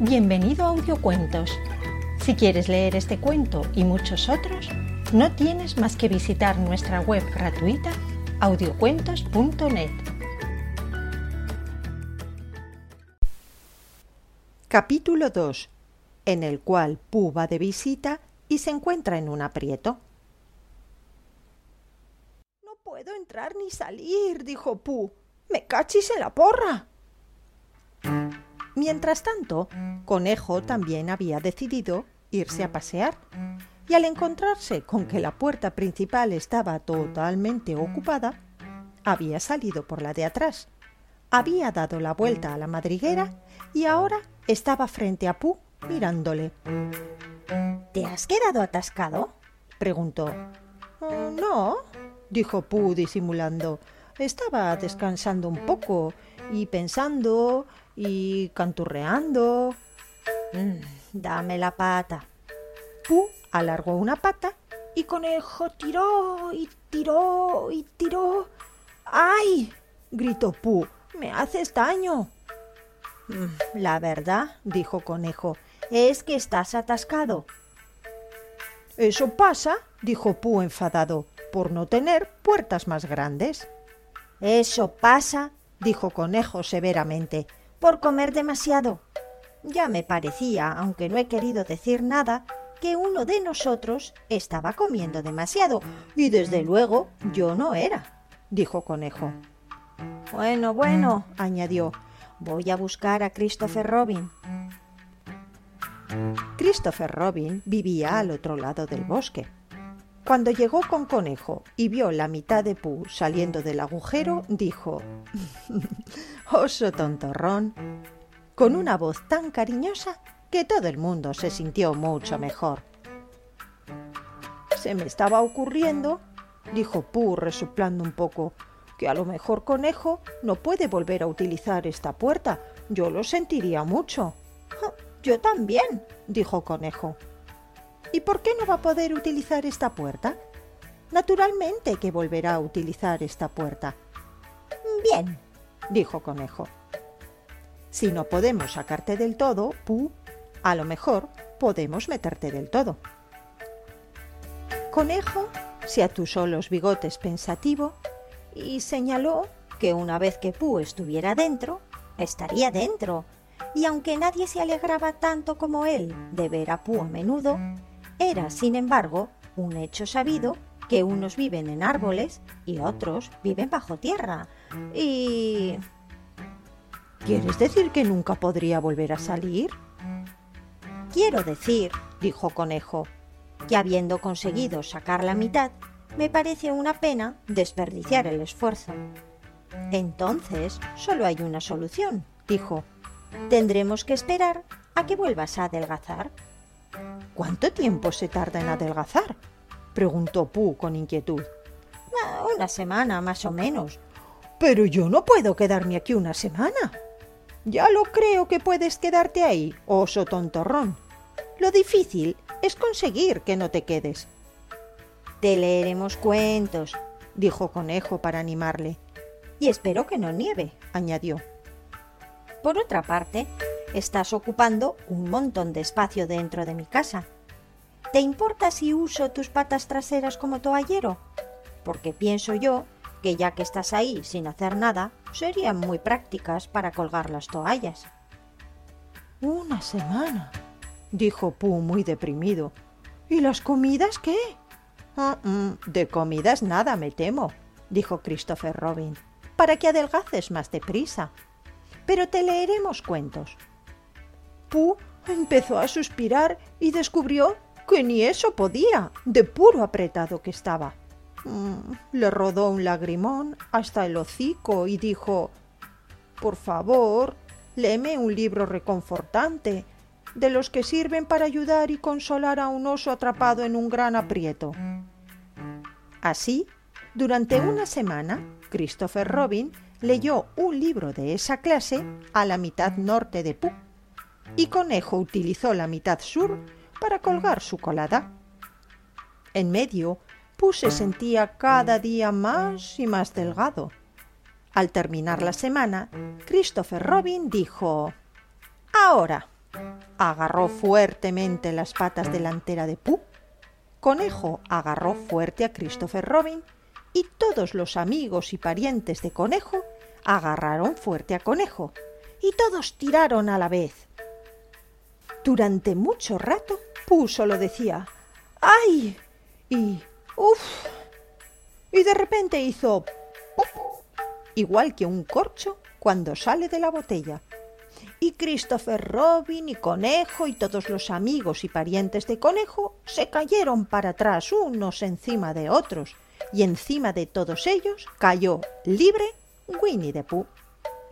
Bienvenido a Audiocuentos. Si quieres leer este cuento y muchos otros, no tienes más que visitar nuestra web gratuita audiocuentos.net. Capítulo 2, en el cual Pooh va de visita y se encuentra en un aprieto. No puedo entrar ni salir, dijo Pooh. Me cachis en la porra. Mientras tanto, Conejo también había decidido irse a pasear y al encontrarse con que la puerta principal estaba totalmente ocupada, había salido por la de atrás, había dado la vuelta a la madriguera y ahora estaba frente a Pooh mirándole. ¿Te has quedado atascado? preguntó. "Oh, no, dijo Pooh disimulando. Estaba descansando un poco y pensando y canturreando. Mm, dame la pata. Pooh alargó una pata Y Conejo tiró y tiró y tiró. ¡Ay! gritó Pooh. Me haces daño. "Mm, La verdad, dijo Conejo, es que estás atascado. Eso pasa, dijo Pooh enfadado, por no tener puertas más grandes. Eso pasa, dijo Conejo severamente, por comer demasiado. Ya me parecía, aunque no he querido decir nada, que uno de nosotros estaba comiendo demasiado, y desde luego yo no era, dijo Conejo. Bueno, bueno, añadió, voy a buscar a Christopher Robin. Christopher Robin vivía al otro lado del bosque. Cuando llegó con Conejo y vio la mitad de Pooh saliendo del agujero, dijo Oso tontorrón, con una voz tan cariñosa que todo el mundo se sintió mucho mejor. Se me estaba ocurriendo, dijo Pooh resoplando un poco, que a lo mejor Conejo no puede volver a utilizar esta puerta. Yo lo sentiría mucho. Yo también, dijo Conejo. ¿Y por qué no va a poder utilizar esta puerta? Naturalmente que volverá a utilizar esta puerta. Bien, dijo Conejo. Si no podemos sacarte del todo, Pooh, a lo mejor podemos meterte del todo. Conejo se atusó los bigotes pensativo y señaló que una vez que Pooh estuviera dentro, estaría dentro, y aunque nadie se alegraba tanto como él de ver a Pooh a menudo, era, sin embargo, un hecho sabido que unos viven en árboles y otros viven bajo tierra. Y... ¿Quieres decir que nunca podría volver a salir? Quiero decir, dijo Conejo, que habiendo conseguido sacar la mitad, me parece una pena desperdiciar el esfuerzo. Entonces, solo hay una solución, dijo. Tendremos que esperar a que vuelvas a adelgazar. ¿Cuánto tiempo se tarda en adelgazar? preguntó Pooh con inquietud. Ah, Una semana más o menos. Pero yo no puedo quedarme aquí una semana. Ya lo creo que puedes quedarte ahí, oso tontorrón. Lo difícil es conseguir que no te quedes. Te leeremos cuentos, dijo Conejo para animarle. y espero que no nieve, añadió. Por otra parte, estás ocupando un montón de espacio dentro de mi casa. ¿Te importa si uso tus patas traseras como toallero? Porque pienso yo que ya que estás ahí sin hacer nada, serían muy prácticas para colgar las toallas. Una semana, dijo Pooh muy deprimido. ¿Y las comidas qué? De comidas nada, me temo, dijo Christopher Robin, para que adelgaces más deprisa. Pero te leeremos cuentos. Pooh empezó a suspirar y descubrió que ni eso podía, de puro apretado que estaba. Mm, le rodó un lagrimón hasta el hocico y dijo Por favor, léeme un libro reconfortante, de los que sirven para ayudar y consolar a un oso atrapado en un gran aprieto. Así, durante una semana, Christopher Robin leyó un libro de esa clase a la mitad norte de Pooh y Conejo utilizó la mitad sur para colgar su colada. En medio, Pooh se sentía cada día más y más delgado. Al terminar la semana, Christopher Robin dijo Ahora. Agarró fuertemente las patas delanteras de Pooh. Conejo agarró fuerte a Christopher Robin y todos los amigos y parientes de Conejo agarraron fuerte a Conejo y todos tiraron a la vez. Durante mucho rato, Pooh solo decía ¡Ay! y ¡Uf! Y de repente hizo ¡pop! igual que un corcho cuando sale de la botella. Y Christopher Robin y Conejo y todos los amigos y parientes de Conejo se cayeron para atrás unos encima de otros, y encima de todos ellos cayó libre Winnie the Pooh,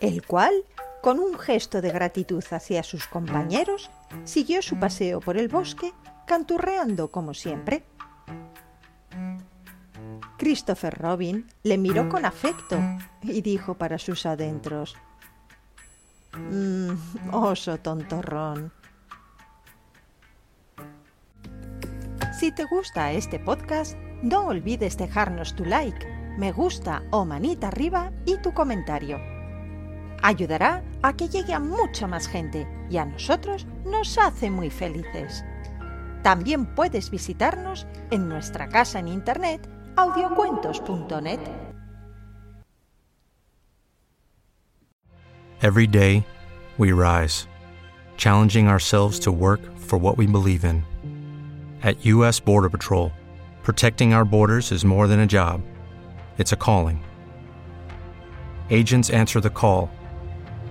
el cual, con un gesto de gratitud hacia sus compañeros, siguió su paseo por el bosque, canturreando como siempre. Christopher Robin le miró con afecto y dijo para sus adentros mm, Oso tontorrón. Si te gusta este podcast, no olvides dejarnos tu like, me gusta o manita arriba y tu comentario. Ayudará a que llegue a mucha más gente y a nosotros nos hace muy felices. También puedes visitarnos en nuestra casa en internet audiocuentos.net. Every day, we rise, challenging ourselves to work for what we believe in. At U.S. Border Patrol, protecting our borders is more than a job, it's a calling. Agents answer the call,